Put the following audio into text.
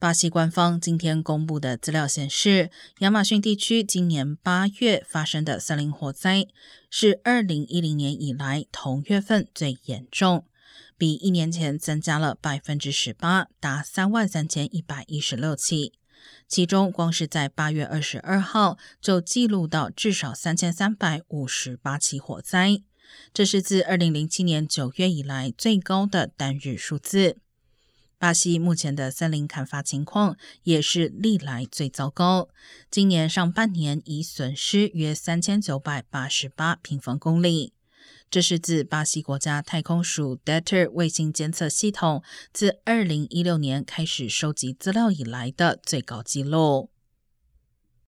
巴西官方今天公布的资料显示，亚马逊地区今年八月发生的森林火灾是二零一零年以来同月份最严重，比一年前增加了百分之十八，达三万三千一百一十六起。其中，光是在八月二十二号就记录到至少三千三百五十八起火灾，这是自二零零七年九月以来最高的单日数字。巴西目前的森林砍伐情况也是历来最糟糕，今年上半年已损失约三千九百八十八平方公里，这是自巴西国家太空署 DATER 卫星监测系统自二零一六年开始收集资料以来的最高纪录。